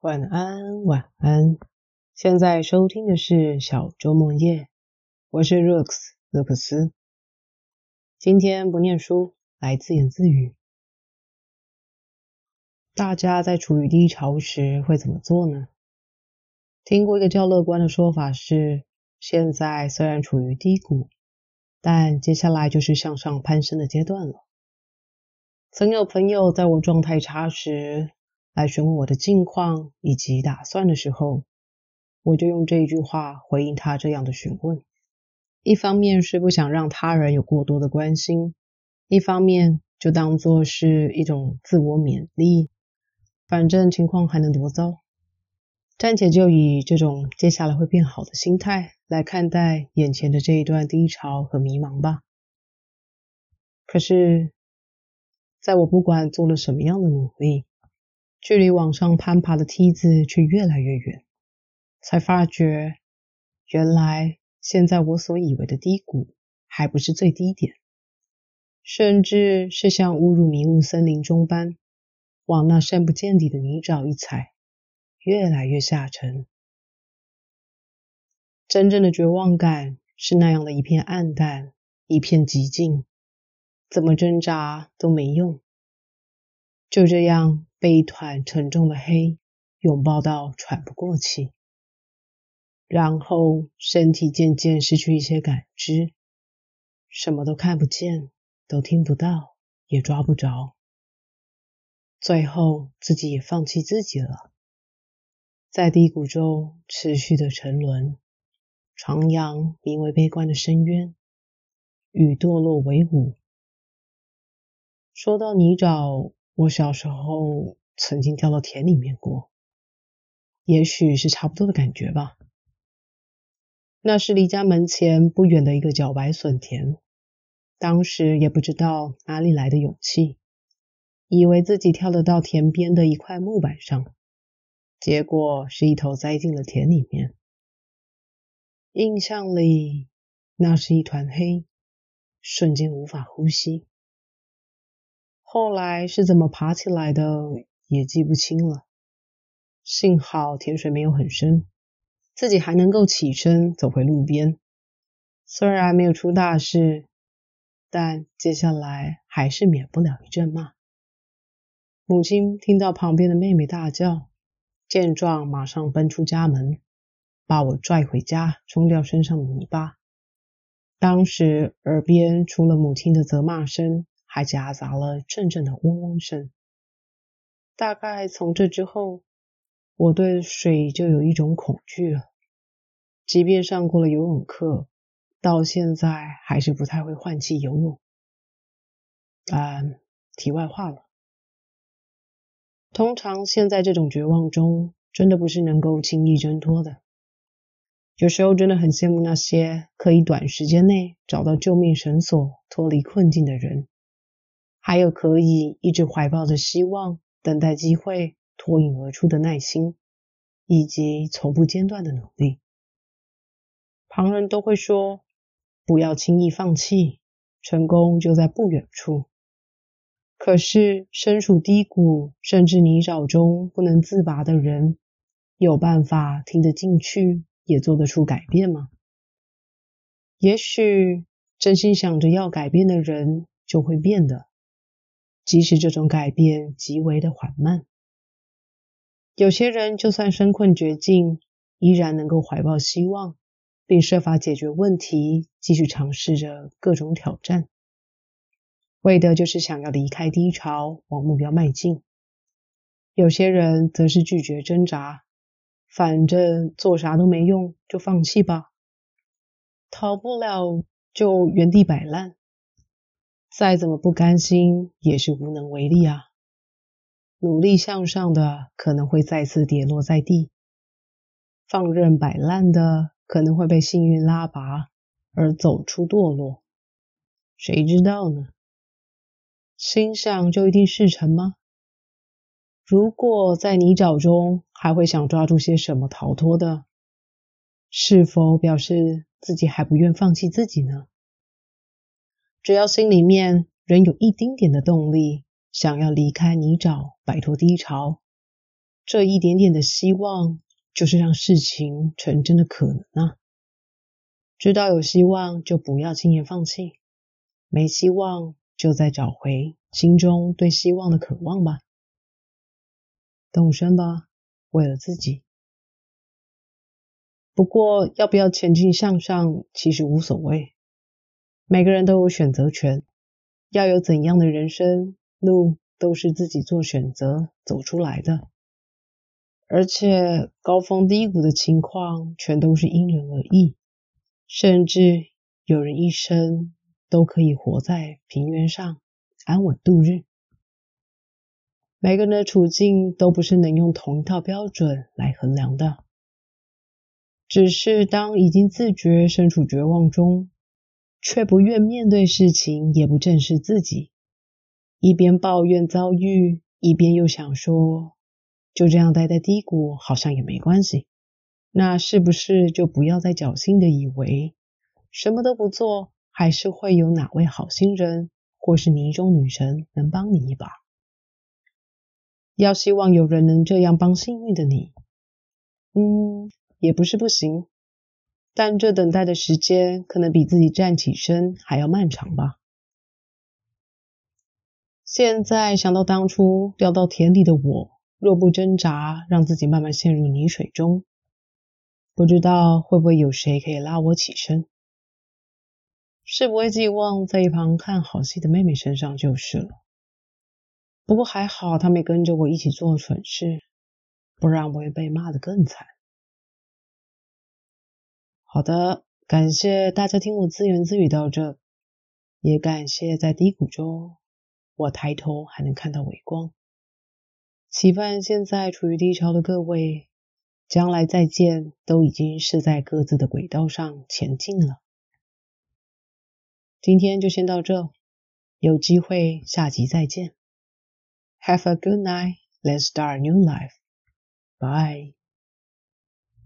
晚安，晚安。现在收听的是小周末夜，我是 Rooks 勒克斯。今天不念书，来自言自语。大家在处于低潮时会怎么做呢？听过一个较乐观的说法是：现在虽然处于低谷，但接下来就是向上攀升的阶段了。曾有朋友在我状态差时来询问我的近况以及打算的时候，我就用这一句话回应他这样的询问。一方面是不想让他人有过多的关心，一方面就当做是一种自我勉励。反正情况还能多糟，暂且就以这种接下来会变好的心态来看待眼前的这一段低潮和迷茫吧。可是。在我不管做了什么样的努力，距离往上攀爬的梯子却越来越远，才发觉，原来现在我所以为的低谷，还不是最低点，甚至是像误入迷雾森林中般，往那深不见底的泥沼一踩，越来越下沉。真正的绝望感是那样的一片暗淡，一片寂静。怎么挣扎都没用，就这样被一团沉重的黑拥抱到喘不过气，然后身体渐渐失去一些感知，什么都看不见，都听不到，也抓不着，最后自己也放弃自己了，在低谷中持续的沉沦，徜徉名为悲观的深渊，与堕落为伍。说到泥沼，我小时候曾经掉到田里面过，也许是差不多的感觉吧。那是离家门前不远的一个茭白笋田，当时也不知道哪里来的勇气，以为自己跳得到田边的一块木板上，结果是一头栽进了田里面。印象里，那是一团黑，瞬间无法呼吸。后来是怎么爬起来的，也记不清了。幸好田水没有很深，自己还能够起身走回路边。虽然没有出大事，但接下来还是免不了一阵骂。母亲听到旁边的妹妹大叫，见状马上奔出家门，把我拽回家，冲掉身上的泥巴。当时耳边除了母亲的责骂声。还夹杂了阵阵的嗡嗡声。大概从这之后，我对水就有一种恐惧了。即便上过了游泳课，到现在还是不太会换气游泳。啊，题外话了。通常现在这种绝望中，真的不是能够轻易挣脱的。有时候真的很羡慕那些可以短时间内找到救命绳索、脱离困境的人。还有可以一直怀抱着希望、等待机会脱颖而出的耐心，以及从不间断的努力。旁人都会说：“不要轻易放弃，成功就在不远处。”可是身处低谷甚至泥沼中不能自拔的人，有办法听得进去，也做得出改变吗？也许真心想着要改变的人，就会变的。即使这种改变极为的缓慢，有些人就算身困绝境，依然能够怀抱希望，并设法解决问题，继续尝试着各种挑战，为的就是想要离开低潮，往目标迈进。有些人则是拒绝挣扎，反正做啥都没用，就放弃吧，逃不了就原地摆烂。再怎么不甘心，也是无能为力啊！努力向上的可能会再次跌落在地，放任摆烂的可能会被幸运拉拔而走出堕落，谁知道呢？心想就一定事成吗？如果在泥沼中还会想抓住些什么逃脱的，是否表示自己还不愿放弃自己呢？只要心里面仍有一丁点的动力，想要离开泥沼，摆脱低潮，这一点点的希望，就是让事情成真的可能啊！知道有希望，就不要轻言放弃；没希望，就再找回心中对希望的渴望吧。动身吧，为了自己。不过，要不要前进向上，其实无所谓。每个人都有选择权，要有怎样的人生路，都是自己做选择走出来的。而且，高峰低谷的情况，全都是因人而异。甚至有人一生都可以活在平原上安稳度日。每个人的处境都不是能用同一套标准来衡量的。只是当已经自觉身处绝望中，却不愿面对事情，也不正视自己，一边抱怨遭遇，一边又想说，就这样待在低谷，好像也没关系。那是不是就不要再侥幸的以为什么都不做，还是会有哪位好心人或是泥中女神能帮你一把？要希望有人能这样帮幸运的你，嗯，也不是不行，但这等待的时间可能比自己站起身还要漫长吧。现在想到当初掉到田里的我，若不挣扎，让自己慢慢陷入泥水中。不知道会不会有谁可以拉我起身？是不会寄望在一旁看好戏的妹妹身上就是了。不过还好，她没跟着我一起做蠢事，不然我会被骂得更惨。好的，感谢大家听我自言自语到这，也感谢在低谷中我抬头还能看到微光。期盼现在处于低潮的各位。将来再见，都已经是在各自的轨道上前进了。今天就先到这，有机会下集再见。Have a good night. Let's start a new life. Bye.